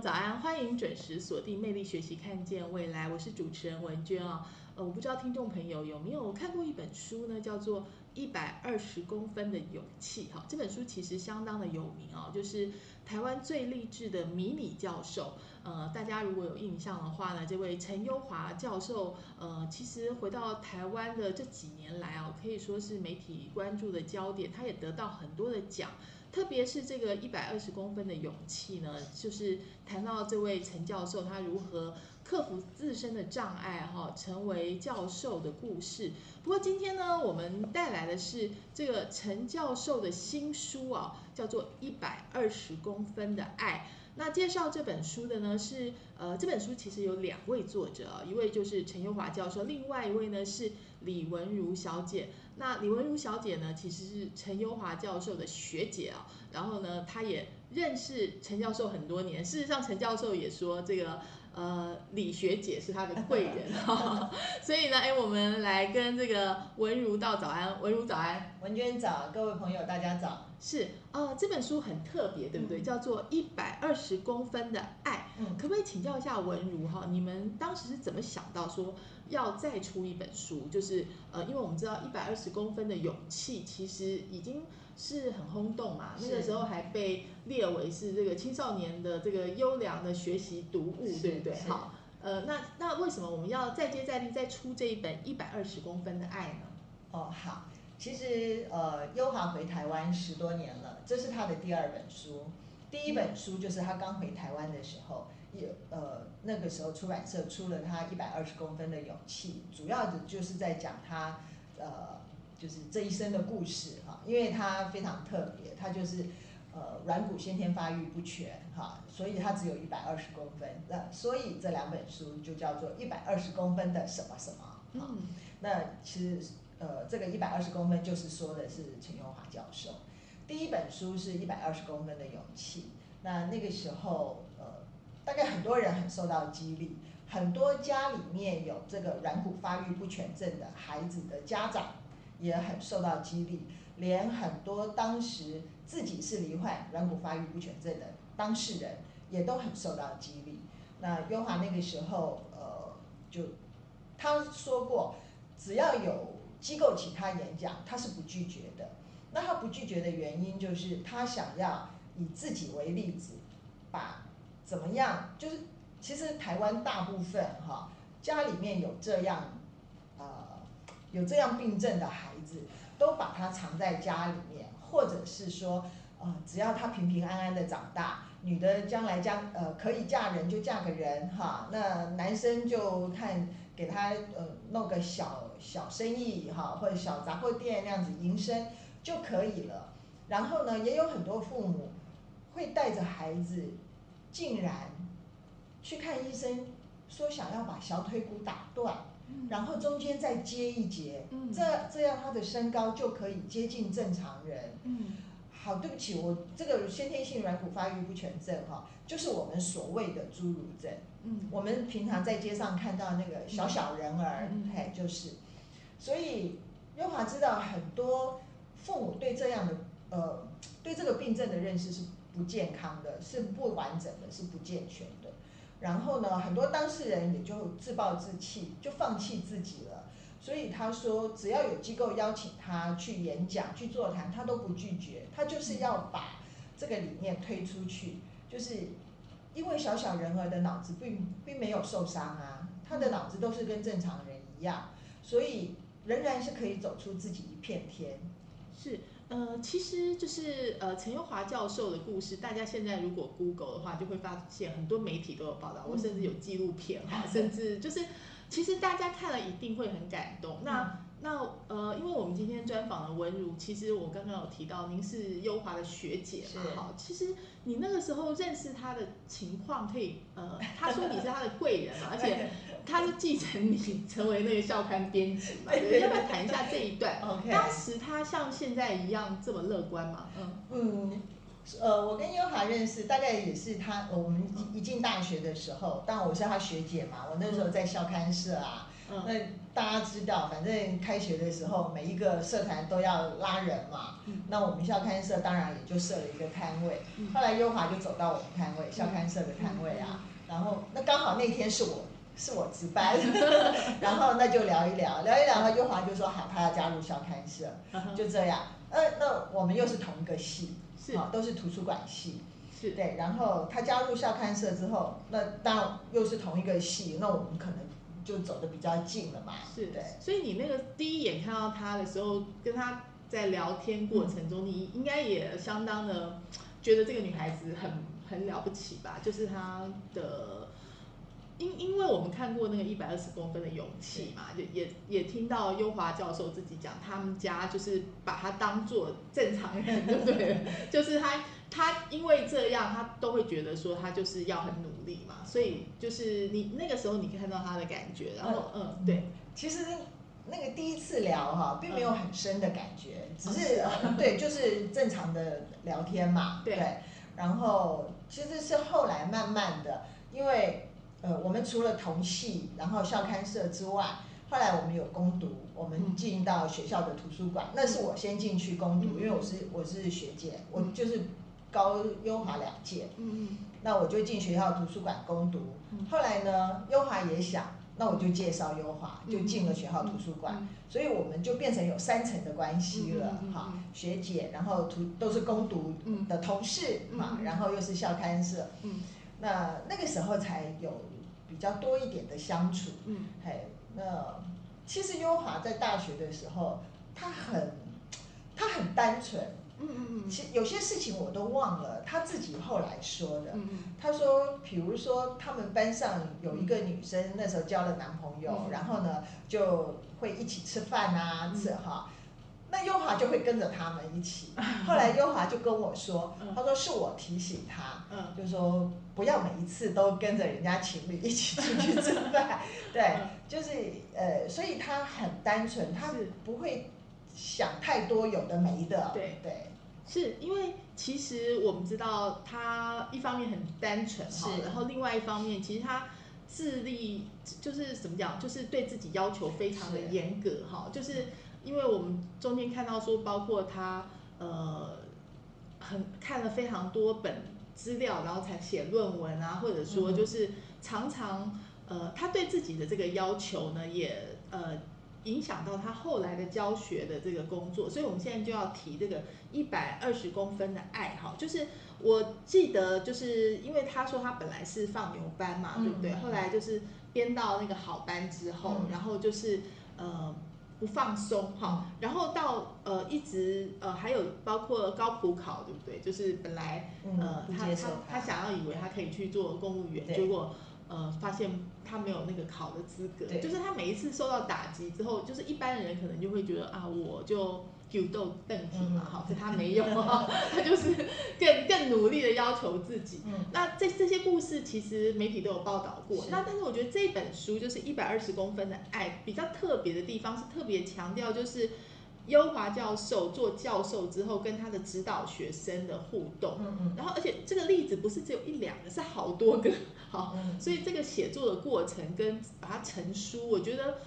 早安，欢迎准时锁定《魅力学习，看见未来》，我是主持人文娟啊。呃，我不知道听众朋友有没有看过一本书呢，叫做《一百二十公分的勇气》哈。这本书其实相当的有名啊，就是台湾最励志的迷你教授。呃，大家如果有印象的话呢，这位陈优华教授，呃，其实回到台湾的这几年来啊，可以说是媒体关注的焦点，他也得到很多的奖。特别是这个一百二十公分的勇气呢，就是谈到这位陈教授他如何克服自身的障碍哈，成为教授的故事。不过今天呢，我们带来的是这个陈教授的新书啊，叫做《一百二十公分的爱》。那介绍这本书的呢是呃，这本书其实有两位作者，一位就是陈优华教授，另外一位呢是李文如小姐。那李文如小姐呢，其实是陈优华教授的学姐啊，然后呢，她也认识陈教授很多年。事实上，陈教授也说这个呃李学姐是他的贵人哈。所以呢，哎，我们来跟这个文如道早安，文如早安，文娟早，各位朋友大家早。是啊，这本书很特别，对不对？叫做《一百二十公分的爱》。嗯，可不可以请教一下文如哈，你们当时是怎么想到说要再出一本书？就是呃，因为我们知道一百二十公分的勇气其实已经是很轰动嘛，那个时候还被列为是这个青少年的这个优良的学习读物，对不对？好，呃，那那为什么我们要再接再厉再出这一本《一百二十公分的爱》呢？哦，好。其实，呃，优华回台湾十多年了，这是他的第二本书。第一本书就是他刚回台湾的时候，也呃那个时候出版社出了他一百二十公分的勇气，主要的就是在讲他呃就是这一生的故事哈，因为他非常特别，他就是呃软骨先天发育不全哈，所以他只有一百二十公分，那所以这两本书就叫做一百二十公分的什么什么哈，那其实。呃，这个一百二十公分就是说的是陈永华教授。第一本书是一百二十公分的勇气。那那个时候，呃，大概很多人很受到激励，很多家里面有这个软骨发育不全症的孩子的家长也很受到激励，连很多当时自己是罹患软骨发育不全症的当事人也都很受到激励。那优华那个时候，呃，就他说过，只要有机构请他演讲，他是不拒绝的。那他不拒绝的原因就是他想要以自己为例子，把怎么样？就是其实台湾大部分哈家里面有这样呃有这样病症的孩子，都把他藏在家里面，或者是说呃只要他平平安安的长大，女的将来将呃可以嫁人就嫁个人哈，那男生就看。给他呃弄个小小生意哈，或者小杂货店那样子营生就可以了。然后呢，也有很多父母会带着孩子，竟然去看医生，说想要把小腿骨打断，然后中间再接一节，这这样他的身高就可以接近正常人。好，对不起，我这个先天性软骨发育不全症哈，就是我们所谓的侏儒症。嗯，我们平常在街上看到那个小小人儿，嘿，就是。所以优华知道很多父母对这样的呃，对这个病症的认识是不健康的，是不完整的，是不健全的。然后呢，很多当事人也就自暴自弃，就放弃自己了。所以他说只要有机构邀请他去演讲、去座谈，他都不拒绝，他就是要把这个理念推出去，就是因为小小人儿的脑子并并没有受伤啊，他的脑子都是跟正常人一样，所以仍然是可以走出自己一片天。是，呃，其实就是呃陈优华教授的故事，大家现在如果 Google 的话，就会发现很多媒体都有报道，我甚至有纪录片哈，甚至就是其实大家看了一定会很感动。那那呃，因为我们今天专访的文如，其实我刚刚有提到您是优华的学姐嘛，是。哈，其实你那个时候认识她的情况，可以呃，她说你是她的贵人嘛，而且她是继承你成为那个校刊编辑嘛，对要不要谈一下这一段？OK，当时他像现在一样这么乐观吗？嗯嗯，呃，我跟优华认识，大概也是他我们一一进大学的时候，当然我是他学姐嘛，我那时候在校刊社啊，嗯那大家知道，反正开学的时候每一个社团都要拉人嘛，嗯那我们校刊社当然也就设了一个摊位，嗯后来优华就走到我们摊位，校刊社的摊位啊，然后那刚好那天是我。是我值班，然后那就聊一聊，聊一聊，优华就说好，他要加入校刊社，嗯就这样。呃，那我们又是同一个系，是好，都是图书馆系，是对。然后他加入校刊社之后，那当然又是同一个系，那我们可能就走的比较近了嘛。是对，所以你那个第一眼看到他的时候，跟他在聊天过程中，你应该也相当的觉得这个女孩子很很了不起吧？就是她的。因因为我们看过那个一百二十公分的勇气嘛，就也也听到优华教授自己讲，他们家就是把他当做正常人，对。不对？就是他他因为这样，他都会觉得说他就是要很努力嘛，所以就是你那个时候你看到他的感觉，然后嗯。对，其实那个第一次聊哈，并没有很深的感觉，只哦是 对，就是正常的聊天嘛。对。然后其实是后来慢慢的，因为呃，我们除了同系，然后校刊社之外，后来我们有攻读，我们嗯。进到学校的图书馆，那是我先进去攻读，嗯。因为我是我是学姐，我嗯就是高优华两届，嗯嗯。那我就进学校图书馆攻读。嗯。后来呢，优华也想，那我就介绍优华，嗯就进了学校图书馆，嗯所以我们就变成有三层的关系了哈。学姐，然后图都是攻读嗯。的同事嘛，然后又是校刊社，嗯。那那个时候才有比较多一点的相处。嗯嘿，那其实优华在大学的时候，她很她很单纯，嗯嗯嗯其有些事情我都忘了，她自己后来说的。嗯他说，比如说他们班上有一个女生，那时候交了男朋友，嗯然后呢就会一起吃饭啊，嗯吃哈。那优华就会跟着他们一起。后来优华就跟我说嗯，他说是我提醒他，嗯就说不要每一次都跟着人家情侣一起出去吃饭。对嗯，就是呃，所以他很单纯，他是不会想太多有的没的。对对，是因为其实我们知道他一方面很单纯哈，然后另外一方面其实他智力就是怎么讲，就是对自己要求非常的是严格哈，就是因为我们中间看到说，包括他呃很看了非常多本资料，然后才写论文啊，或者说嗯就是常常呃他对自己的这个要求呢，也呃影响到他后来的教学的这个工作，所以我们现在就要提这个一百二十公分的爱好，就是我记得就是因为他说他本来是放牛班嘛，嗯对不对？嗯后来就是编到那个好班之后，嗯然后就是呃。不放松哈，然后到呃一直呃还有包括高普考对不对？就是本来呃嗯，他他他想要以为他可以去做公务员，结果呃发现他没有那个考的资格，就是他每一次受到打击之后，就是一般人可能就会觉得啊，我就丢豆邓体嘛，嗯哈、可他没有，他就是更更努力的要求自己。嗯那这这些故事其实媒体都有报道过。那但是我觉得这本书就是一百二十公分的爱，比较特别的地方是特别强调就是优华教授做教授之后跟他的指导学生的互动。嗯嗯然后，而且这个例子不是只有一两个，是好多个。好，嗯，所以这个写作的过程跟把它成书，我觉得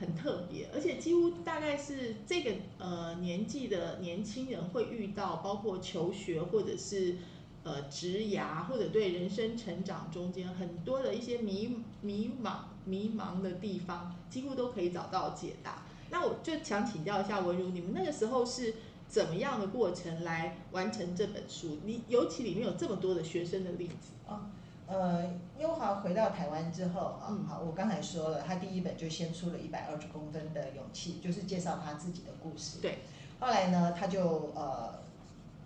很特别，而且几乎大概是这个呃年纪的年轻人会遇到，包括求学或者是呃职涯或者对人生成长中间很多的一些迷迷茫、迷茫的地方，几乎都可以找到解答。那我就想请教一下文如，你们那个时候是怎么样的过程来完成这本书？你尤其里面有这么多的学生的例子。啊，呃，优华回到台湾之后啊，嗯好，我刚才说了，他第一本就先出了一百二十公分的勇气，就是介绍他自己的故事。对，后来呢，他就呃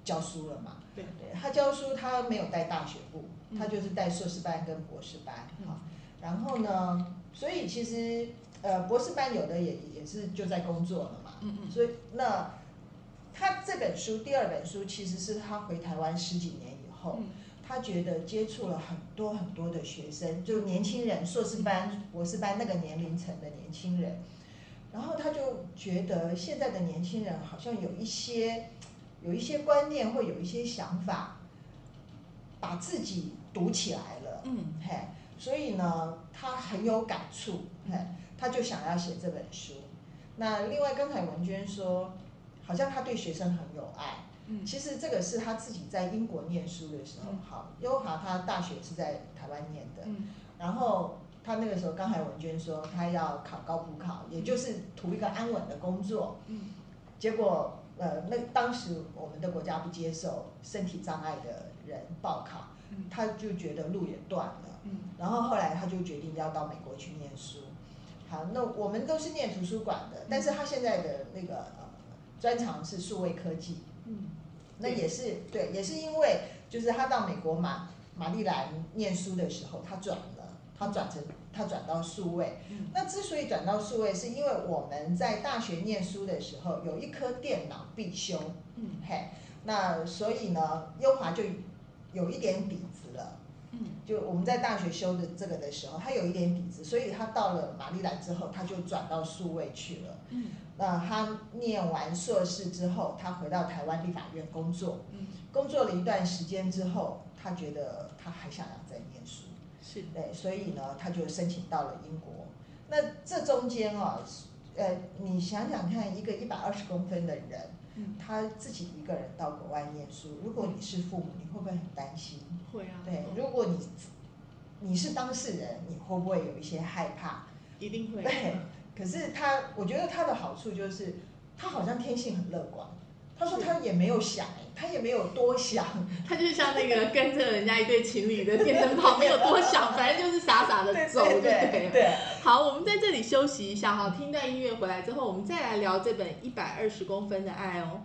教书了嘛。对对他教书，他没有带大学部，嗯他就是带硕士班跟博士班嗯啊。然后呢，所以其实呃博士班有的也也是就在工作了嘛。嗯嗯所以那他这本书第二本书其实是他回台湾十几年以后，嗯他觉得接触了很多很多的学生，就年轻人，硕士班、博士班那个年龄层的年轻人，然后他就觉得现在的年轻人好像有一些有一些观念或有一些想法，把自己堵起来了，嗯嘿，所以呢，他很有感触，嘿，他就想要写这本书。那另外刚才文娟说，好像他对学生很有爱。嗯。其实这个是他自己在英国念书的时候嗯，好，优华他大学是在台湾念的，嗯。然后他那个时候，刚才文娟说他要考高普考，也就是图一个安稳的工作，嗯。结果呃，那当时我们的国家不接受身体障碍的人报考，嗯。他就觉得路也断了，嗯。然后后来他就决定要到美国去念书。好，那我们都是念图书馆的，但是他现在的那个呃专长是数位科技，嗯那也是对，也是因为就是他到美国马马里兰念书的时候，他转了，他转成他转到数位。嗯那之所以转到数位，是因为我们在大学念书的时候有一科电脑必修，嗯嘿，那所以呢，优华就有一点底子了。嗯。就我们在大学修的这个的时候，他有一点底子，所以他到了马里兰之后，他就转到数位去了。嗯。那他念完硕士之后，他回到台湾立法院工作，嗯，工作了一段时间之后，他觉得他还想要再念书，是。对，所以呢，他就申请到了英国。那这中间啊，呃，你想想看，一个一百二十公分的人，嗯他自己一个人到国外念书，如果你是父母，你会不会很担心？会啊，对，嗯如果你你是当事人，你会不会有一些害怕？一定会，对，可是他，我觉得他的好处就是，他好像天性很乐观。他说他也没有想，哎，他也没有多想，他就像那个跟着人家一对情侣的电灯泡，没有多想，反正就是傻傻的走，对不对？对。好，我们在这里休息一下哈，听段音乐回来之后，我们再来聊这本一百二十公分的爱哦。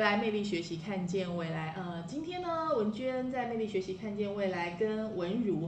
来，魅力学习，看见未来。呃，今天呢，文娟在魅力学习，看见未来，跟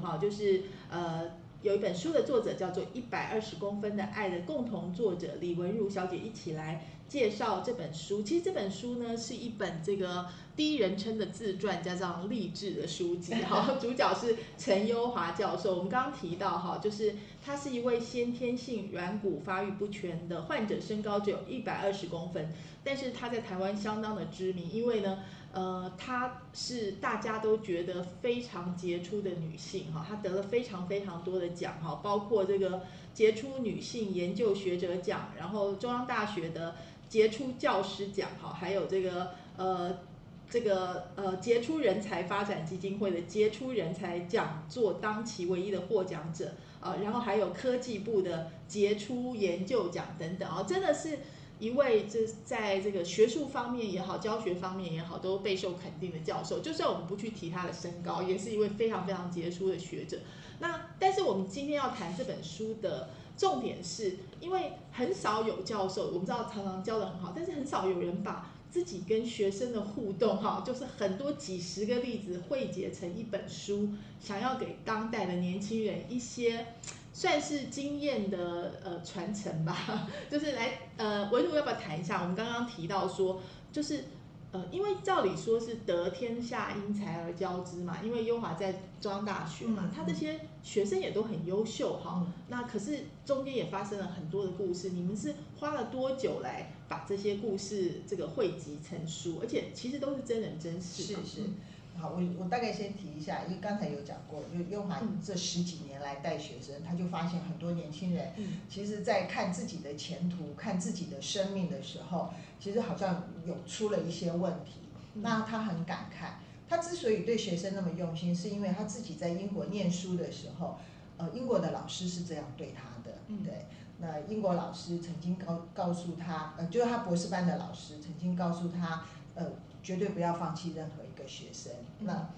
哈，就是呃，有一本书的作者叫做《一百二十公分的爱》的共同作者李文如小姐一起来介绍这本书。其实这本书呢，是一本这个第一人称的自传加上励志的书籍哈。主角是陈优华教授。我们刚刚提到哈，就是他是一位先天性软骨发育不全的患者，身高只有一百二十公分。但是他在台湾相当的知名，因为呢，呃，她是大家都觉得非常杰出的女性哈，她得了非常非常多的奖哈，包括这个杰出女性研究学者奖，然后中央大学的杰出教师奖哈，还有这个呃。这个呃杰出人才发展基金会的杰出人才讲座当期唯一的获奖者啊、然后还有科技部的杰出研究奖等等啊、真的是一位这在这个学术方面也好，教学方面也好，都备受肯定的教授。就算我们不去提他的身高，也是一位非常非常杰出的学者。那但是我们今天要谈这本书的重点是，因为很少有教授，我们知道常常教的很好，但是很少有人把自己跟学生的互动哈，就是很多几十个例子汇结成一本书，想要给当代的年轻人一些算是经验的呃传承吧，就是来呃文如要不要谈一下？我们刚刚提到说，就是呃，因为照理说是得天下因才而教之嘛，因为优华在中央大学嘛，嗯他这些学生也都很优秀哈。嗯那可是中间也发生了很多的故事，你们是花了多久来把这些故事这个汇集成书？而且其实都是真人真事是。是是，好，我我大概先提一下，因为刚才有讲过，就优华嗯这十几年来带学生，他就发现很多年轻人，嗯其实在看自己的前途、看自己的生命的时候，其实好像有出了一些问题。嗯那他很感慨，他之所以对学生那么用心，是因为他自己在英国念书的时候，呃，英国的老师是这样对他的，嗯对。那英国老师曾经告告诉他，呃，就是他博士班的老师曾经告诉他，呃，绝对不要放弃任何一个学生。嗯那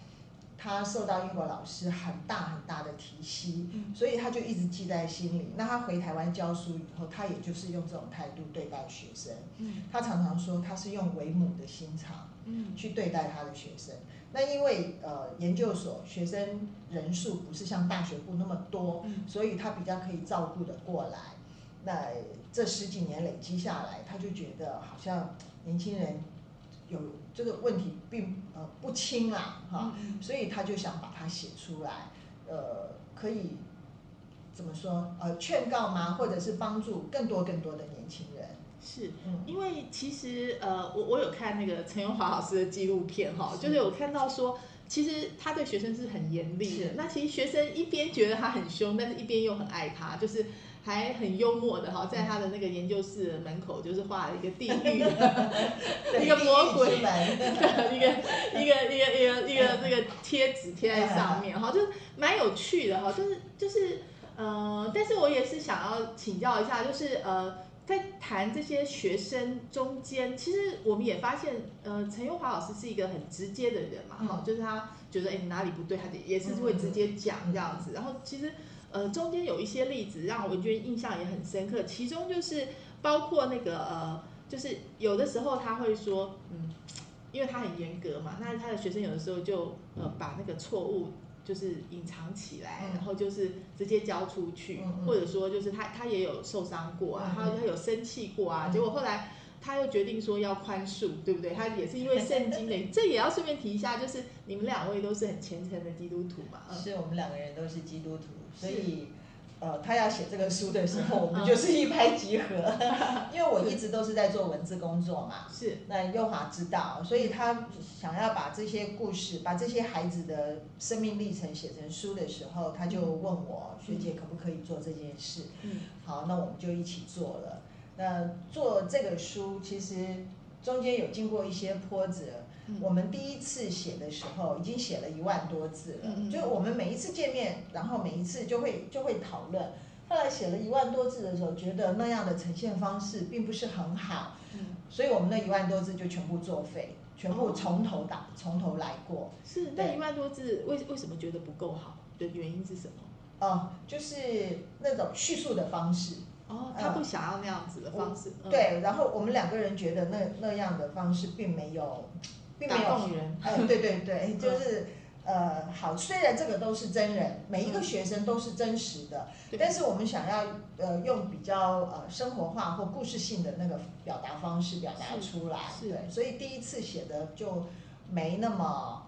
他受到英国老师很大很大的提携，嗯所以他就一直记在心里。那他回台湾教书以后，他也就是用这种态度对待学生。嗯他常常说他是用为母的心肠嗯去对待他的学生。那因为呃研究所学生人数不是像大学部那么多，嗯所以他比较可以照顾得过来。那这十几年累积下来，他就觉得好像年轻人有这个问题并呃不轻啦，哈，嗯所以他就想把它写出来，呃，可以怎么说？呃，劝告吗？或者是帮助更多更多的年轻人？是。嗯，因为其实呃，我我有看那个陈永华老师的纪录片哈，是就是有看到说，其实他对学生是很严厉的是。那其实学生一边觉得他很凶，但是一边又很爱他，就是还很幽默的哈，在他的那个研究室的门口，就是画了一个地狱，对一个魔鬼门。一个一个一个一个一个这个贴纸贴在上面哈，就是蛮有趣的哈，就是就是呃，但是我也是想要请教一下，就是呃，在谈这些学生中间，其实我们也发现，呃，陈优华老师是一个很直接的人嘛，哈、嗯。就是他觉得哎你哪里不对，他也是会直接讲这样子，然后其实呃中间有一些例子让我觉得印象也很深刻，其中就是包括那个呃，就是有的时候他会说，嗯。因为他很严格嘛，那他的学生有的时候就呃把那个错误就是隐藏起来，嗯。然后就是直接交出去，或者说就是他他也有受伤过啊，嗯他他有生气过啊，嗯。结果后来他又决定说要宽恕，对不对？他也是因为圣经的，这也要顺便提一下，就是你们两位都是很虔诚的基督徒嘛，嗯，是我们两个人都是基督徒，所以呃，他要写这个书的时候，我们就是一拍即合。因为我一直都是在做文字工作嘛，是那优华知道，所以他想要把这些故事，把这些孩子的生命历程写成书的时候，他就问我学姐可不可以做这件事？嗯好，那我们就一起做了。那做这个书其实中间有经过一些波折。嗯我们第一次写的时候，已经写了一万多字了。嗯嗯就我们每一次见面，然后每一次就会就会讨论。后来写了一万多字的时候，觉得那样的呈现方式并不是很好，嗯，所以我们那一万多字就全部作废，全部哦从头打，从头来过。是那一万多字为为什么觉得不够好的原因是什么？哦，就是那种叙述的方式。哦，他不想要那样子的方式，嗯，对，然后我们两个人觉得那那样的方式并没有，并没打有动人，哎，对对对，就是呃，好，虽然这个都是真人，每一个学生都是真实的，对。但是我们想要呃用比较呃生活化或故事性的那个表达方式表达出来，对，所以第一次写的就没那么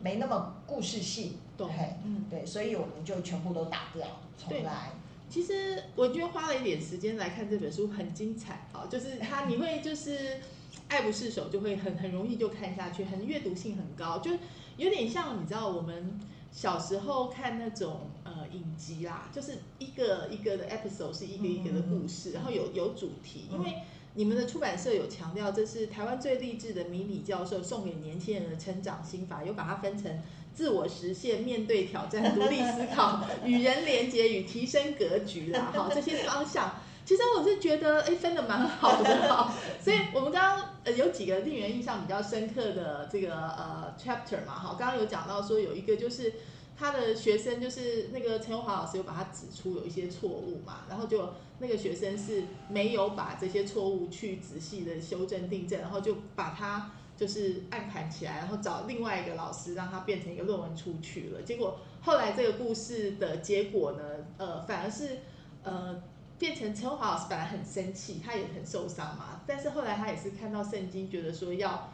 没那么故事性，懂嘿，嗯。对，所以我们就全部都打掉，重来，其实我觉得花了一点时间来看这本书，很精彩啊！就是它，你会就是爱不释手，就会很很容易就看下去，很阅读性很高，就有点像你知道我们小时候看那种呃影集啦，就是一个一个的 episode 是一个一个的故事，然后有有主题，因为。你们的出版社有强调，这是台湾最励志的迷你教授送给年轻人的成长心法，有把它分成自我实现、面对挑战、独立思考、与人连结与提升格局啦，哈，这些方向。其实我是觉得，哎，分的蛮好的哈。所以我们刚刚呃有几个令人印象比较深刻的这个呃 chapter 嘛，哈，刚刚有讲到说有一个就是他的学生就是那个陈永华老师有把他指出有一些错误嘛，然后就那个学生是没有把这些错误去仔细的修正订正，然后就把它就是暗盘起来，然后找另外一个老师让他变成一个论文出去了。结果后来这个故事的结果呢，呃，反而是呃变成陈华老师本来很生气，他也很受伤嘛，但是后来他也是看到圣经，觉得说要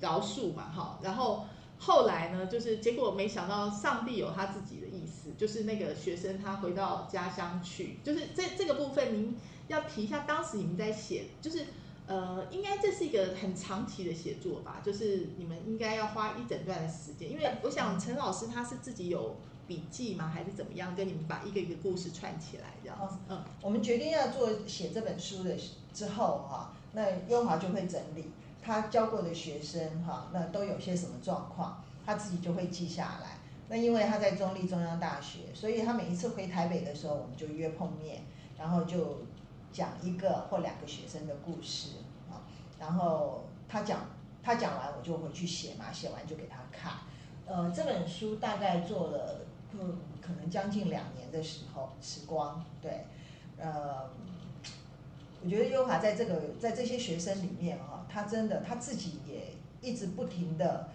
饶恕嘛，哈，然后。后来呢，就是结果没想到上帝有他自己的意思，就是那个学生他回到家乡去，就是这这个部分您要提一下，当时你们在写，就是呃，应该这是一个很长期的写作吧，就是你们应该要花一整段的时间，因为我想陈老师他是自己有笔记吗，还是怎么样，跟你们把一个一个故事串起来这样子，嗯。我们决定要做写这本书的之后哈、那优华就会整理他教过的学生哈、那都有些什么状况，他自己就会记下来。那因为他在中立中央大学，所以他每一次回台北的时候，我们就约碰面，然后就讲一个或两个学生的故事啊，然后他讲他讲完，我就回去写嘛，写完就给他看。呃，这本书大概做了嗯可能将近两年的时候时光，对，呃，我觉得优华在这个在这些学生里面啊、他真的他自己也一直不停的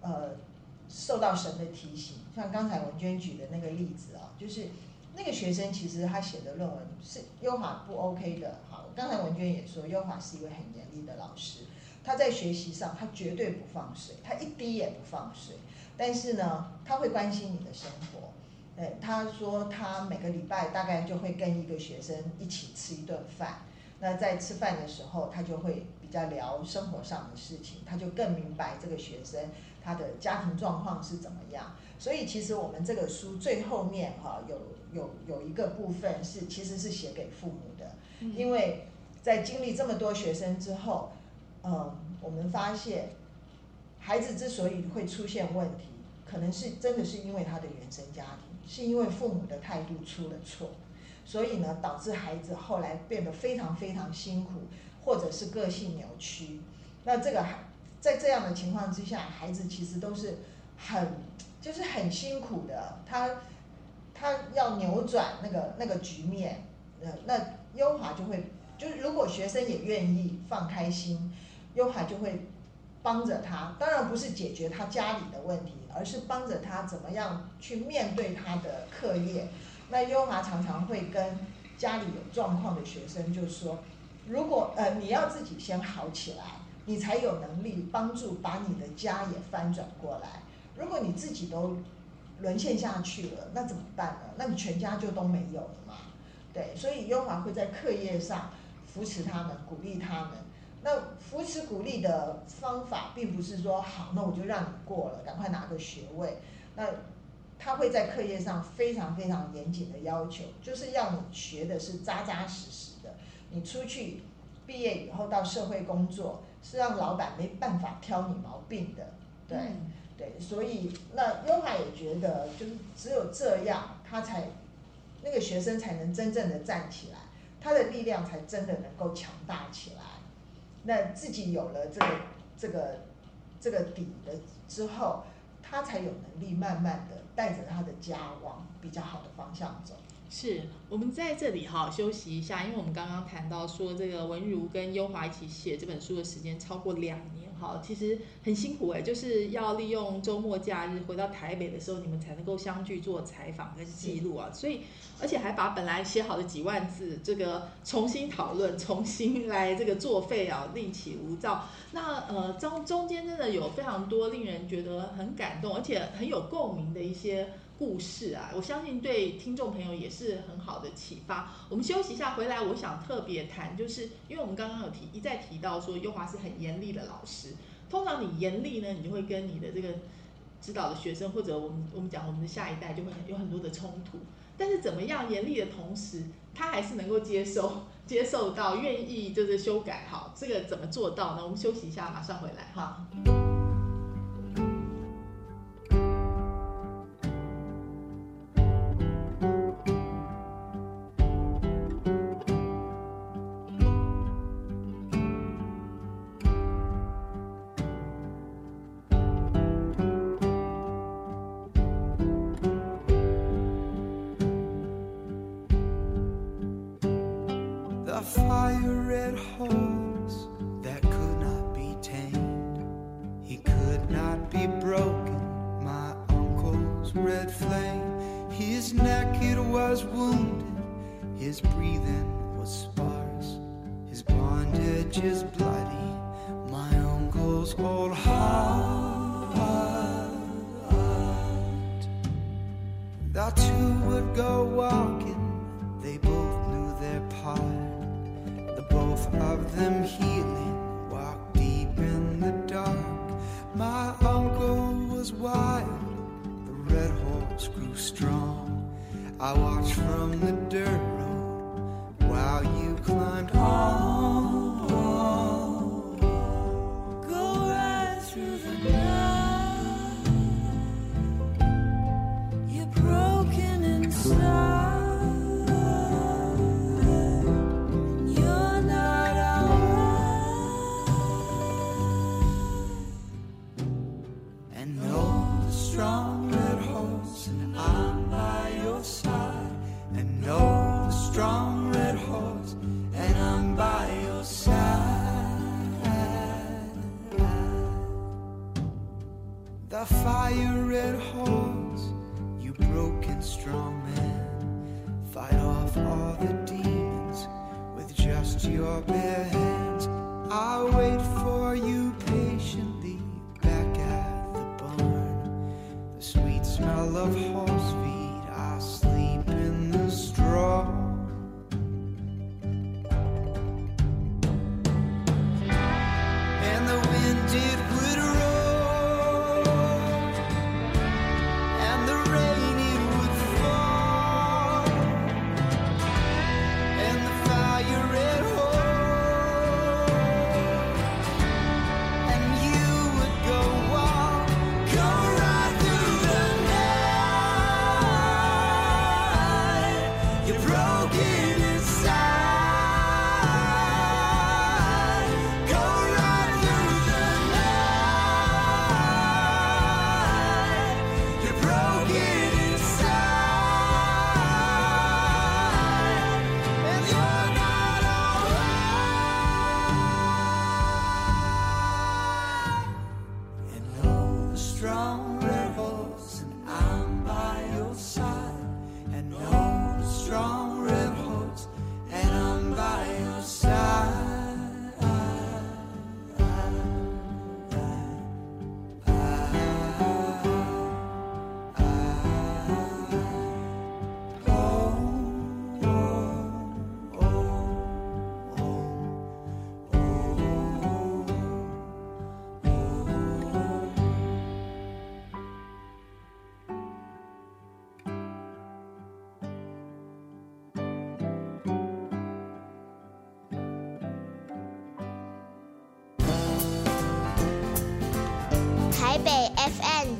呃受到神的提醒，像刚才文娟举的那个例子啊，就是那个学生其实他写的论文是优华不 OK 的，好，刚才文娟也说优华是一位很严厉的老师，他在学习上他绝对不放水，他一滴也不放水，但是呢，他会关心你的生活。对，他说他每个礼拜大概就会跟一个学生一起吃一顿饭。那在吃饭的时候，他就会比较聊生活上的事情，他就更明白这个学生他的家庭状况是怎么样。所以其实我们这个书最后面哈、有有有一个部分是其实是写给父母的，嗯。因为在经历这么多学生之后，嗯，我们发现孩子之所以会出现问题，可能是真的是因为他的原生家庭，是因为父母的态度出了错，所以呢，导致孩子后来变得非常非常辛苦，或者是个性扭曲。那这个孩在这样的情况之下，孩子其实都是很就是很辛苦的，他他要扭转那个那个局面，那，那优华就会就是如果学生也愿意放开心，优华就会帮着他，当然不是解决他家里的问题，而是帮着他怎么样去面对他的课业。那优华常常会跟家里有状况的学生就说，如果呃你要自己先好起来，你才有能力帮助把你的家也翻转过来。如果你自己都沦陷下去了，那怎么办呢？那你全家就都没有了嘛。对，所以优华会在课业上扶持他们，鼓励他们。那扶持鼓励的方法，并不是说好，那我就让你过了，赶快拿个学位。那他会在课业上非常非常严谨的要求，就是要你学的是扎扎实实的。你出去毕业以后到社会工作，是让老板没办法挑你毛病的。对，对，所以那优华也觉得，就是只有这样，他才那个学生才能真正的站起来，他的力量才真的能够强大起来。那自己有了这个这个这个底了之后，他才有能力慢慢的带着他的家往比较好的方向走。是我们在这里哈休息一下，因为我们刚刚谈到说这个文如跟优华一起写这本书的时间超过两年哈，其实很辛苦哎，就是要利用周末假日回到台北的时候，你们才能够相聚做采访跟记录啊，所以而且还把本来写好的几万字这个重新讨论，重新来这个作废啊，另起炉灶。那呃中中间真的有非常多令人觉得很感动，而且很有共鸣的一些。故事啊，我相信对听众朋友也是很好的启发。我们休息一下，回来我想特别谈，就是因为我们刚刚有提一再提到说，优华是很严厉的老师。通常你严厉呢，你就会跟你的这个指导的学生，或者我们我们讲我们的下一代，就会有很多的冲突。但是怎么样严厉的同时，他还是能够接受 接受到，愿意就是修改好，这个怎么做到呢？我们休息一下，马上回来哈。The fire red horse that could not be tamed. He could not be broken. My uncle's red flame. His neck it was wounded. His breathing was sparse. His bondage is bloody. My uncle's old heart. The two would go walking. I watch from the dirt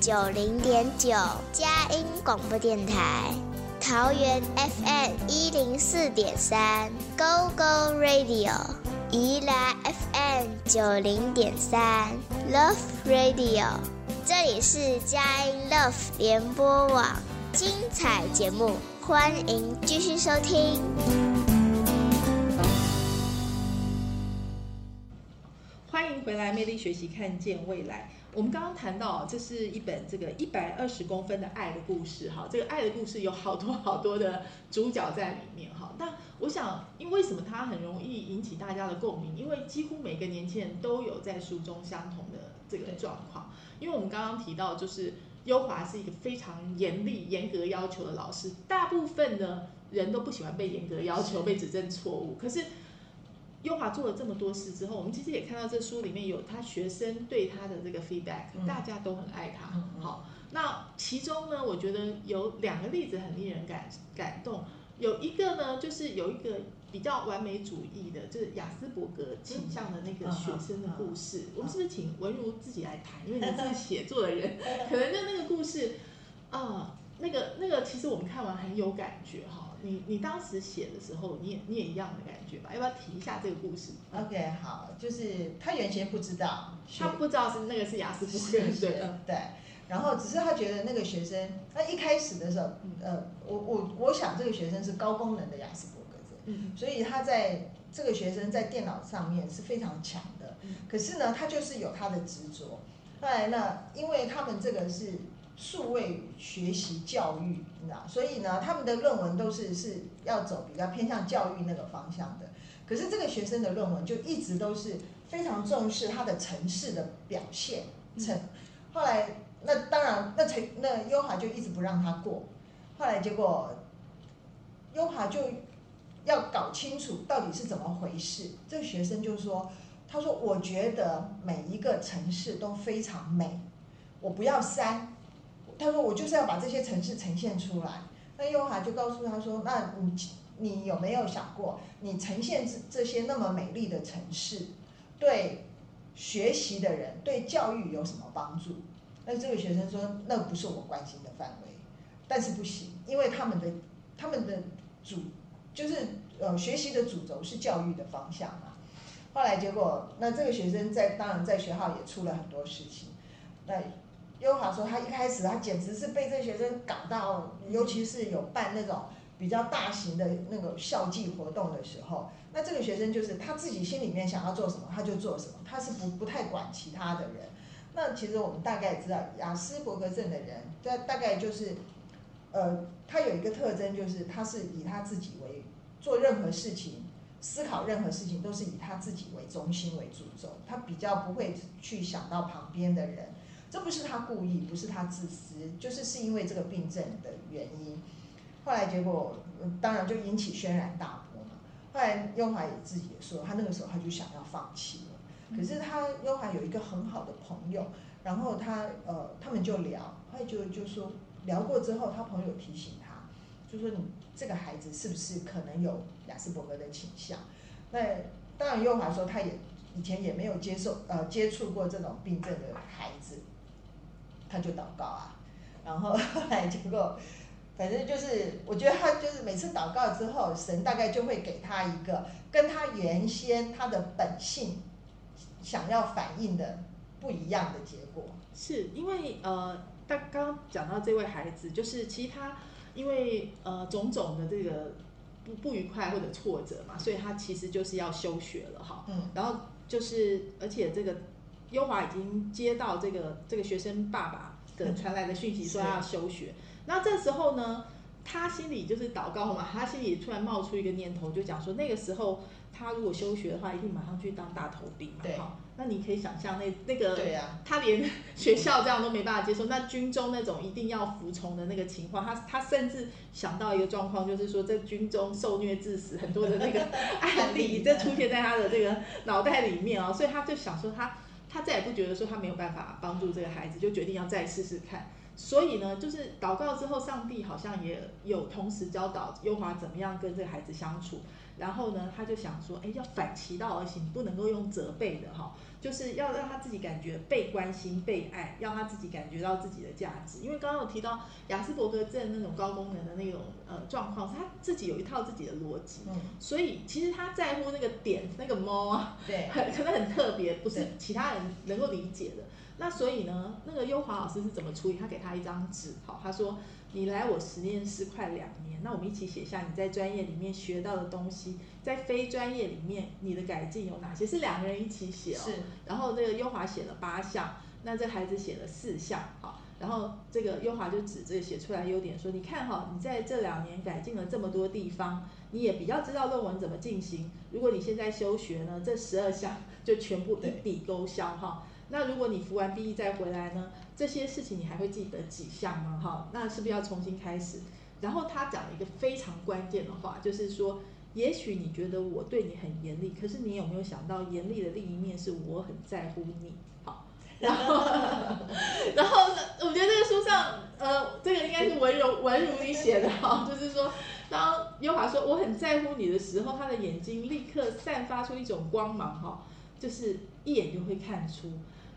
九零点九，佳音广播电台；桃园 FM 一零四点三，Go Go Radio；宜兰 FM 九零点三，Love Radio。这里是佳音 Love 联播网，精彩节目，欢迎继续收听。欢迎回来，魅力学习，看见未来。我们刚刚谈到，这是一本这个一百二十公分的爱的故事，哈，这个爱的故事有好多好多的主角在里面，哈。那我想，因为什么它很容易引起大家的共鸣？因为几乎每个年轻人都有在书中相同的这个状况。因为我们刚刚提到，就是优华是一个非常严厉、严格要求的老师，大部分的人都不喜欢被严格要求、被指正错误，可是。优华做了这么多事之后，我们其实也看到这书里面有他学生对他的这个 feedback，、嗯大家都很爱他。嗯嗯好，那其中呢，我觉得有两个例子很令人感感动。有一个呢，就是有一个比较完美主义的，就是雅斯伯格倾向的那个学生的故事。我们是不是请文如自己来谈？因为你是写作的人，可能就那个故事啊、那个那个，其实我们看完很有感觉哈。你你当时写的时候，你也你也一样的感觉吧？要不要提一下这个故事？OK，好，就是他原先不知道，他不知道是那个是雅斯伯格，是对，然后只是他觉得那个学生，那一开始的时候，呃，我我我想这个学生是高功能的雅斯伯格症，嗯所以他在这个学生在电脑上面是非常强的嗯，可是呢，他就是有他的执着。后来呢，因为他们这个是数位学习教育，你知道，所以呢，他们的论文都是是要走比较偏向教育那个方向的。可是这个学生的论文就一直都是非常重视他的城市的表现，城。后来那当然，那城那优华就一直不让他过。后来结果，优华就要搞清楚到底是怎么回事。这个学生就说：“他说我觉得每一个城市都非常美，我不要删。他说我就是要把这些城市呈现出来。”那优华就告诉他说：“那你你有没有想过，你呈现这这些那么美丽的城市，对学习的人、对教育有什么帮助？”那这个学生说：“那不是我关心的范围，但是不行，因为他们的他们的主就是呃学习的主轴是教育的方向嘛。后来结果，那这个学生在当然在学校也出了很多事情。那优华说，他一开始他简直是被这学生搞到，尤其是有办那种比较大型的那个校际活动的时候，那这个学生就是他自己心里面想要做什么他就做什么，他是不不太管其他的人。那其实我们大概知道，雅斯伯格症的人，大大概就是，呃，他有一个特征，就是他是以他自己为做任何事情，思考任何事情都是以他自己为中心为主轴，他比较不会去想到旁边的人。这不是他故意，不是他自私，就是是因为这个病症的原因。后来结果，当然就引起轩然大波嘛。后来优华也自己也说，他那个时候他就想要放弃了。可是他优华有一个很好的朋友，然后他呃他们就聊，他就就说聊过之后，他朋友提醒他，就说你这个孩子是不是可能有雅斯伯格的倾向？那当然优华说他也以前也没有接受呃接触过这种病症的孩子，他就祷告啊，然后 后来结果。反正就是，我觉得他就是每次祷告之后，神大概就会给他一个跟他原先他的本性想要反映的不一样的结果。是因为呃，他刚刚讲到这位孩子，就是其实他因为呃种种的这个不不愉快或者挫折嘛，所以他其实就是要休学了哈。嗯，然后就是而且这个优华已经接到这个这个学生爸爸的 传来的讯息，说是要休学。那这时候呢，他心里就是祷告嘛，他心里突然冒出一个念头，就讲说那个时候他如果休学的话，一定马上去当大头兵嘛。对哈，那你可以想象那那个对呀、他连学校这样都没办法接受，那军中那种一定要服从的那个情况，他他甚至想到一个状况，就是说在军中受虐致死很多的那个 案例，这出现在他的这个脑袋里面哦，所以他就想说他他再也不觉得说他没有办法帮助这个孩子，就决定要再试试看。所以呢，就是祷告之后，上帝好像也有同时教导优华怎么样跟这个孩子相处。然后呢，他就想说，哎，要反其道而行，不能够用责备的哈，就是要让他自己感觉被关心、被爱，让他自己感觉到自己的价值。因为刚刚有提到雅斯伯格症那种高功能的那种呃状况，是他自己有一套自己的逻辑，嗯，所以其实他在乎那个点，那个猫啊，对，很可能很特别，不是其他人能够理解的。那所以呢，那个优华老师是怎么处理？他给他一张纸，好，他说你来我实验室快两年，那我们一起写下你在专业里面学到的东西，在非专业里面你的改进有哪些？是两个人一起写哦。是，然后这个优华写了八项，那这孩子写了四项，好，然后这个优华就指这个写出来优点说，你看哈，你在这两年改进了这么多地方，你也比较知道论文怎么进行。如果你现在休学呢，这十二项就全部一笔勾销哈。那如果你服完 BE 再回来呢，这些事情你还会记得几项吗？哈，那是不是要重新开始？然后他讲了一个非常关键的话，就是说，也许你觉得我对你很严厉，可是你有没有想到，严厉的另一面是我很在乎你。好，然后，然后呢，我觉得这个书上，呃，这个应该是文如文如你写的哈，就是说，当优华说我很在乎你的时候，他的眼睛立刻散发出一种光芒哈，就是一眼就会看出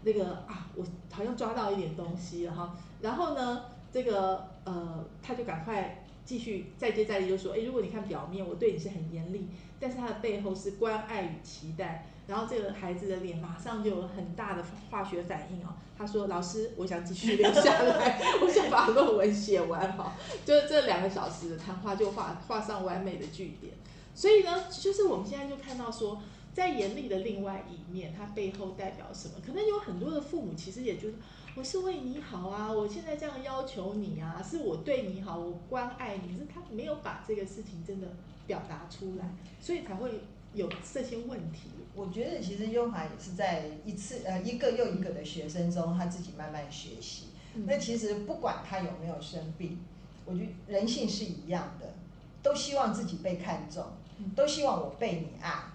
那个啊，我好像抓到一点东西了哈。然后呢，这个呃，他就赶快继续再接再厉，就说，哎，如果你看表面，我对你是很严厉，但是他的背后是关爱与期待。然后这个孩子的脸马上就有很大的化学反应哦。他说：“老师，我想继续留下来，我想把论文写完哈。”就是这两个小时的谈话就画画上完美的句点。所以呢，就是我们现在就看到说，在严厉的另外一面，它背后代表什么？可能有很多的父母其实也觉得，我是为你好啊，我现在这样要求你啊，是我对你好，我关爱你，可是他没有把这个事情真的表达出来，所以才会有这些问题。我觉得其实优华也是在一次呃一个又一个的学生中，他自己慢慢学习。嗯那其实不管他有没有生病，我觉得人性是一样的，都希望自己被看重嗯，都希望我被你爱，嗯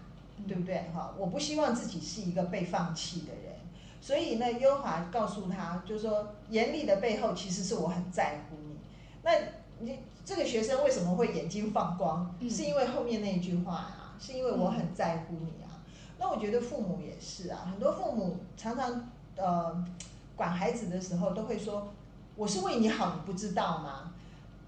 对不对？哈，我不希望自己是一个被放弃的人。所以呢，优华告诉他，就是说严厉的背后其实是我很在乎你。那你这个学生为什么会眼睛放光？嗯是因为后面那一句话啊，是因为我很在乎你啊。那我觉得父母也是啊，很多父母常常呃管孩子的时候都会说：“我是为你好，你不知道吗？”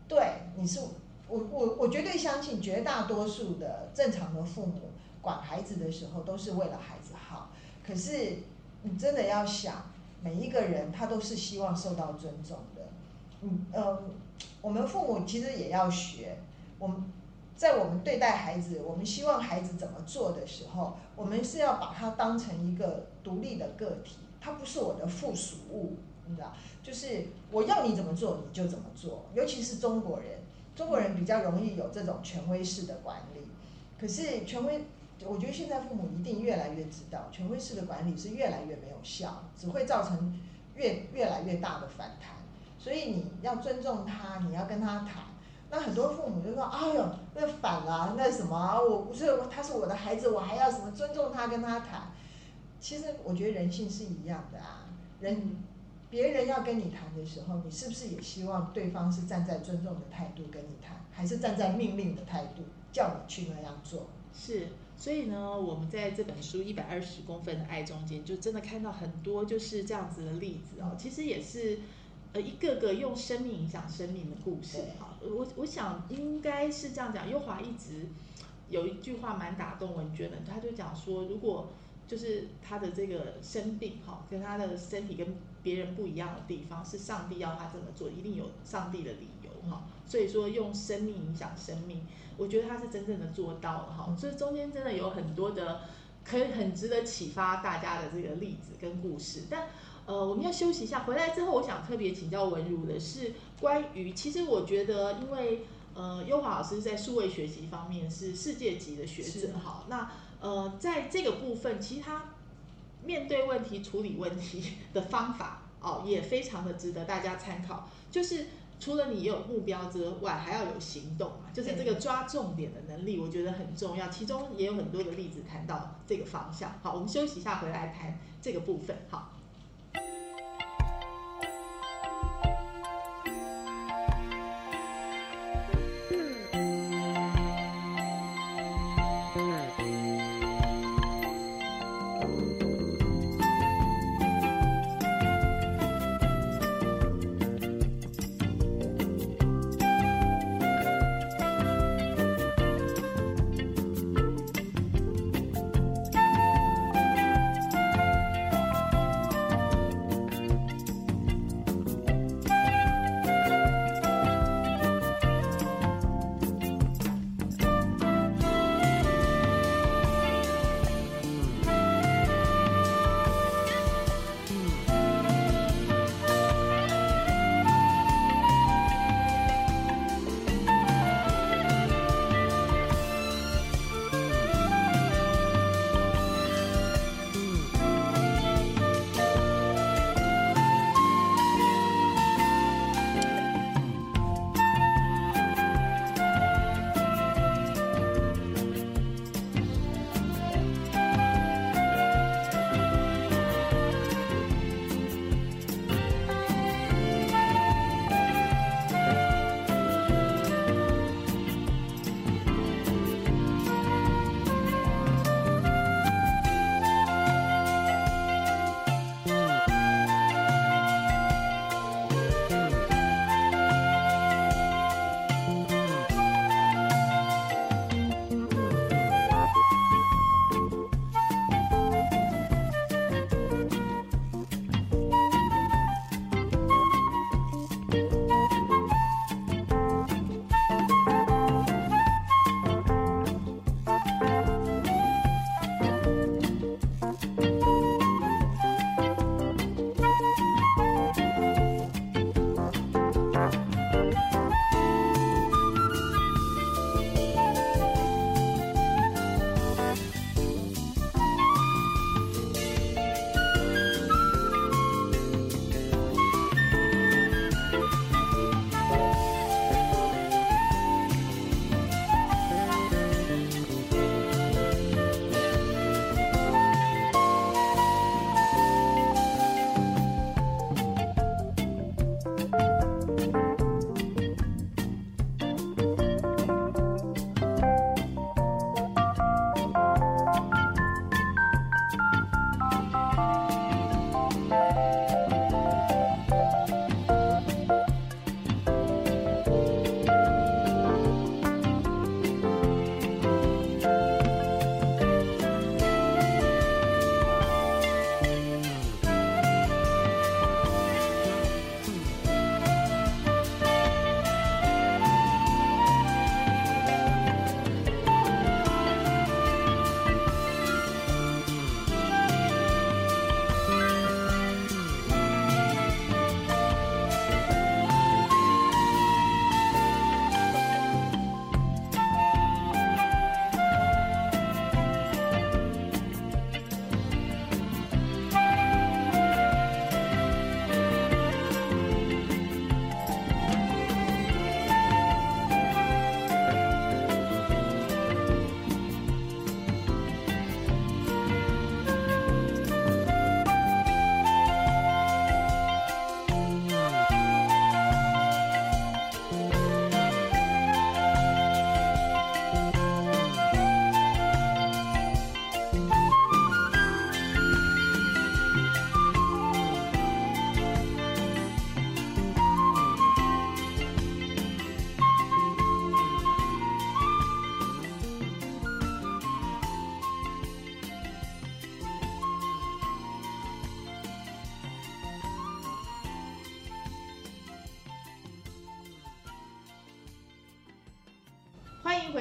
对，你是我我我绝对相信绝大多数的正常的父母管孩子的时候都是为了孩子好。可是你真的要想，每一个人他都是希望受到尊重的。嗯呃，我们父母其实也要学，我们在我们对待孩子，我们希望孩子怎么做的时候，我们是要把他当成一个独立的个体，它不是我的附属物，你知道，就是我要你怎么做你就怎么做，尤其是中国人，中国人比较容易有这种权威式的管理。可是权威，我觉得现在父母一定越来越知道，权威式的管理是越来越没有效，只会造成越越来越大的反弹。所以你要尊重他，你要跟他谈。那很多父母就说：“哎呦，那反了，那什么啊？我不是他是我的孩子，我还要什么尊重他，跟他谈？”其实我觉得人性是一样的啊，人别人要跟你谈的时候，你是不是也希望对方是站在尊重的态度跟你谈，还是站在命令的态度叫你去那样做？是，所以呢，我们在这本书《一百二十公分的爱》中间，就真的看到很多就是这样子的例子哦。其实也是，呃，一个个用生命影响生命的故事对哈。我我想应该是这样讲，优华一直有一句话蛮打动文娟的，他就讲说，如果就是他的这个生病哈，跟他的身体跟别人不一样的地方，是上帝要他这么做，一定有上帝的理由哈。所以说用生命影响生命，我觉得他是真正的做到了哈。所以中间真的有很多的可以很值得启发大家的这个例子跟故事，但。呃，我们要休息一下，回来之后，我想特别请教文如的是关于，其实我觉得，因为呃，优华老师在数位学习方面是世界级的学者，哈，那呃，在这个部分，其实他面对问题、处理问题的方法哦，也非常的值得大家参考。就是除了你有目标之外，还要有行动嘛，就是这个抓重点的能力，我觉得很重要。其中也有很多的例子谈到这个方向。好，我们休息一下，回来谈这个部分。好。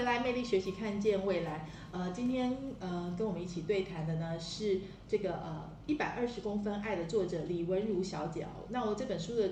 回来，魅力学习，看见未来。呃，今天呃跟我们一起对谈的呢是这个呃一百二十公分爱的作者李文如小姐哦。那我这本书的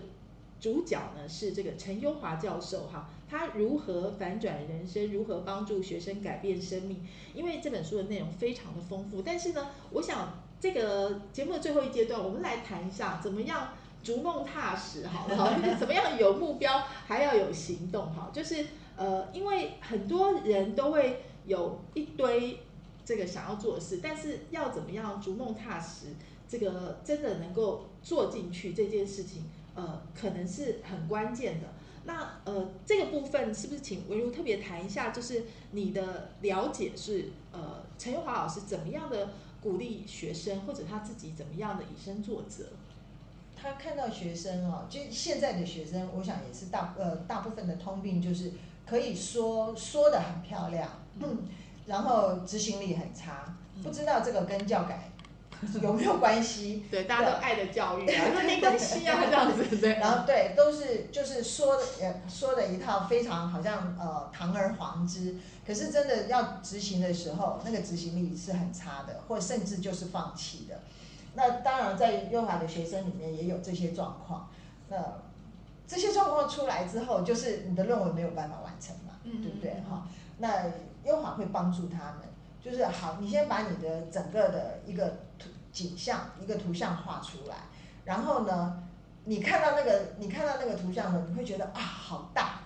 主角呢是这个陈优华教授哈，他如何反转人生，如何帮助学生改变生命？因为这本书的内容非常的丰富，但是呢，我想这个节目的最后一阶段，我们来谈一下怎么样逐梦踏实，好了，怎么样有目标，还要有行动，哈，就是呃，因为很多人都会有一堆这个想要做的事，但是要怎么样逐梦踏实，这个真的能够做进去这件事情，呃，可能是很关键的。那呃，这个部分是不是请维如特别谈一下？就是你的了解是呃，陈玉华老师怎么样的鼓励学生，或者他自己怎么样的以身作则？他看到学生哦，就现在的学生，我想也是大呃大部分的通病，就是可以说说的很漂亮，嗯，然后执行力很差，不知道这个跟教改 有没有关系？对，大家都爱的教育没关系啊，这样子 对。然后对，都是就是说的呃说的一套非常好像呃堂而皇之，可是真的要执行的时候，那个执行力是很差的，或甚至就是放弃的。那当然，在优华的学生里面也有这些状况。那这些状况出来之后，就是你的论文没有办法完成嘛，嗯对不对？哈，那优华会帮助他们，就是好，你先把你的整个的一个图景象、一个图像画出来，然后呢，你看到那个你看到那个图像呢，你会觉得啊好大，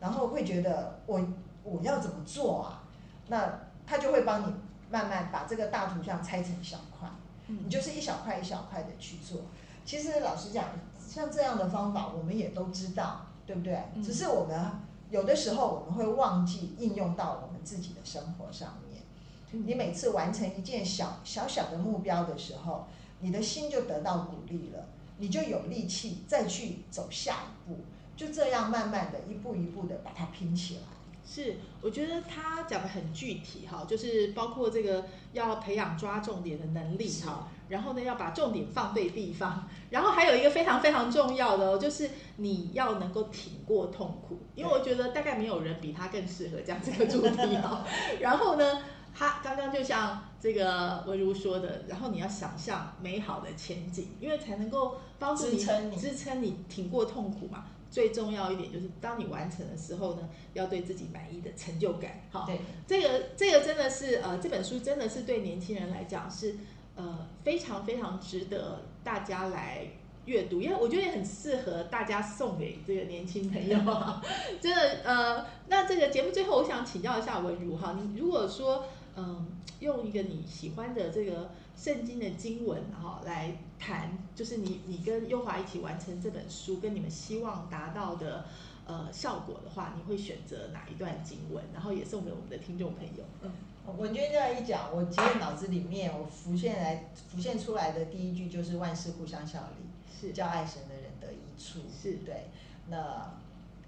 然后会觉得我我要怎么做啊？那他就会帮你慢慢把这个大图像拆成小块。你就是一小块一小块的去做。其实老实讲，像这样的方法，我们也都知道，对不对？嗯只是我们有的时候我们会忘记应用到我们自己的生活上面。你每次完成一件小小小的目标的时候，你的心就得到鼓励了，你就有力气再去走下一步。就这样慢慢的一步一步的把它拼起来。是，我觉得他讲的很具体哈，就是包括这个要培养抓重点的能力哈，然后呢要把重点放对地方，然后还有一个非常非常重要的哦，就是你要能够挺过痛苦，因为我觉得大概没有人比他更适合讲这个主题哈。然后呢，他刚刚就像这个文如说的，然后你要想象美好的前景，因为才能够帮助你支撑你支撑你挺过痛苦嘛。最重要一点就是，当你完成的时候呢，要对自己满意的成就感。好，对，这个这个真的是呃，这本书真的是对年轻人来讲是呃非常非常值得大家来阅读，因为我觉得也很适合大家送给这个年轻朋友啊。真的呃，那这个节目最后，我想请教一下文如哈，你如果说嗯、用一个你喜欢的这个圣经的经文哈来谈，就是你你跟优华一起完成这本书，跟你们希望达到的。呃，效果的话，你会选择哪一段经文？然后也送给我们的听众朋友。嗯，文娟这样一讲，我其实脑子里面我浮现来浮现出来的第一句就是万事互相效力，是叫爱神的人得益处。是对。那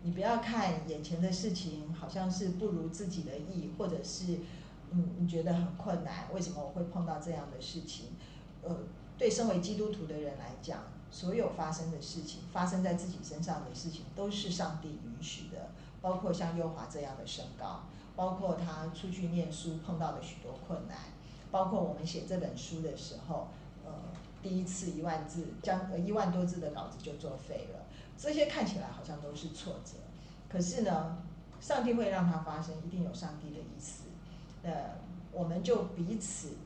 你不要看眼前的事情好像是不如自己的意，或者是嗯你觉得很困难，为什么我会碰到这样的事情？呃，对身为基督徒的人来讲，所有发生的事情，发生在自己身上的事情，都是上帝允许的，包括像优华这样的身高，包括他出去念书碰到的许多困难，包括我们写这本书的时候，呃，第一次一万字，将一万多字的稿子就作废了，这些看起来好像都是挫折，可是呢，上帝会让它发生，一定有上帝的意思，呃，我们就彼此。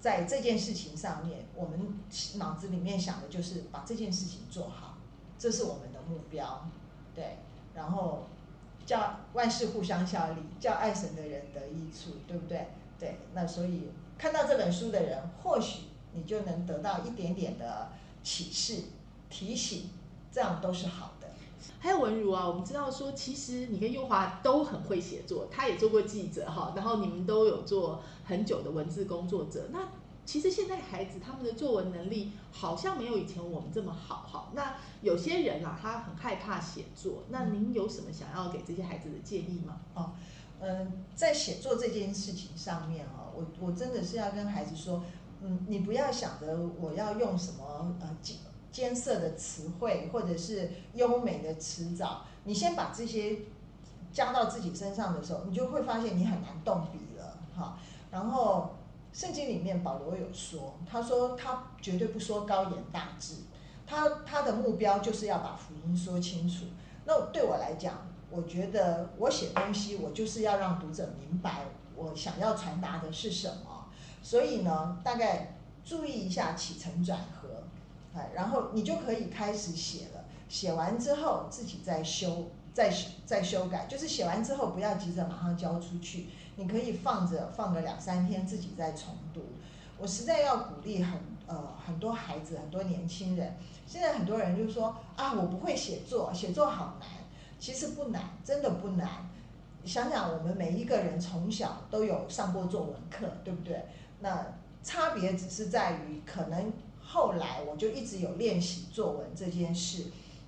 在这件事情上面，我们脑子里面想的就是把这件事情做好，这是我们的目标，对。然后叫万事互相效力，叫爱神的人得益处，对不对？对。那所以看到这本书的人，或许你就能得到一点点的启示、提醒，这样都是好的。还有文如啊，我们知道说，其实你跟优华都很会写作，他也做过记者哈，然后你们都有做很久的文字工作者。那其实现在孩子他们的作文能力好像没有以前我们这么好哈。那有些人啊，他很害怕写作，那您有什么想要给这些孩子的建议吗？哦，嗯，在写作这件事情上面哦，我我真的是要跟孩子说，嗯，你不要想着我要用什么呃艰涩的词汇或者是优美的词藻，你先把这些加到自己身上的时候，你就会发现你很难动笔了哈。然后圣经里面保罗有说，他说他绝对不说高言大志，他他的目标就是要把福音说清楚。那对我来讲，我觉得我写东西，我就是要让读者明白我想要传达的是什么。所以呢，大概注意一下起承转，然后你就可以开始写了。写完之后自己再修，再再修改，就是写完之后不要急着马上交出去，你可以放着放个两三天，自己再重读。我实在要鼓励很呃很多孩子，很多年轻人。现在很多人就说啊，我不会写作，写作好难。其实不难，真的不难。想想我们每一个人从小都有上过作文课，对不对？那差别只是在于，可能后来我就一直有练习作文这件事。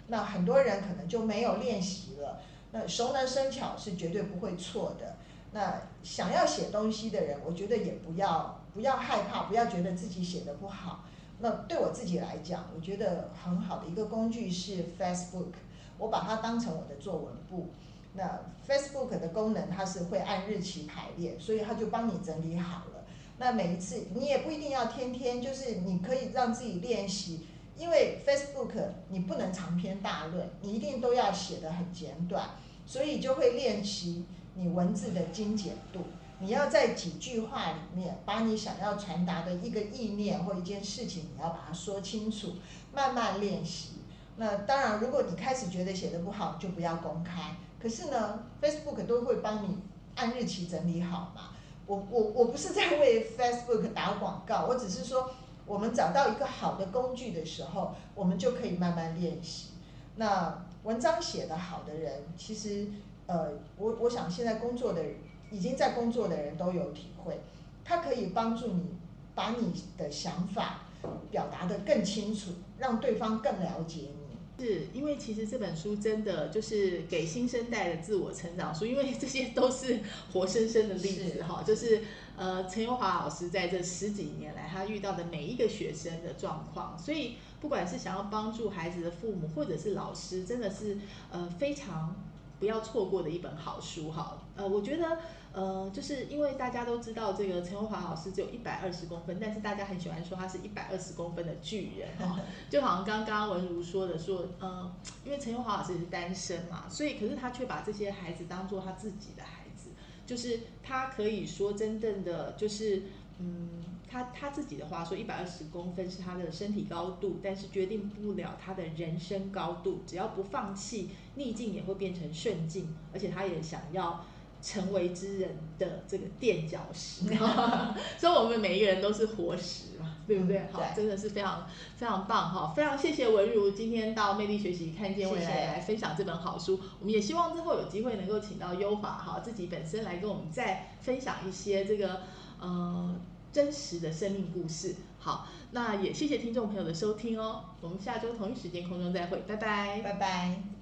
那很多人可能就没有练习了。那熟能生巧是绝对不会错的。那想要写东西的人，我觉得也不要不要害怕，不要觉得自己写的不好。那对我自己来讲，我觉得很好的一个工具是 Facebook，我把它当成我的作文簿。那 Facebook 的功能它是会按日期排列，所以它就帮你整理好了。那每一次你也不一定要天天，就是你可以让自己练习。因为 Facebook 你不能长篇大论，你一定都要写的很简短，所以就会练习你文字的精简度。你要在几句话里面把你想要传达的一个意念或一件事情，你要把它说清楚，慢慢练习。那当然，如果你开始觉得写的不好，就不要公开。可是呢，Facebook 都会帮你按日期整理好嘛。我我我不是在为 Facebook 打广告，我只是说。我们找到一个好的工具的时候，我们就可以慢慢练习。那文章写得好的人，其实，呃，我我想现在工作的已经在工作的人都有体会，它可以帮助你把你的想法表达得更清楚，让对方更了解。是因为其实这本书真的就是给新生代的自我成长书，因为这些都是活生生的例子哈，就是呃陈友华老师在这十几年来他遇到的每一个学生的状况，所以不管是想要帮助孩子的父母或者是老师，真的是呃非常不要错过的一本好书哈。呃，我觉得。呃，就是因为大家都知道这个陈友华老师只有一百二十公分，但是大家很喜欢说他是一百二十公分的巨人哦，就好像刚刚文如说的说，呃，因为陈友华老师也是单身嘛，所以可是他却把这些孩子当做他自己的孩子，就是他可以说真正的就是，嗯，他他自己的话说一百二十公分是他的身体高度，但是决定不了他的人生高度，只要不放弃，逆境也会变成顺境，而且他也想要。成为之人的这个垫脚石，所以我们每一个人都是活石嘛，对不对？好，真的是非常非常棒哈！非常谢谢文如今天到魅力学习看见未来来分享这本好书。我们也希望之后有机会能够请到优华哈自己本身来跟我们再分享一些这个呃真实的生命故事。好，那也谢谢听众朋友的收听哦。我们下周同一时间空中再会，拜拜，拜拜。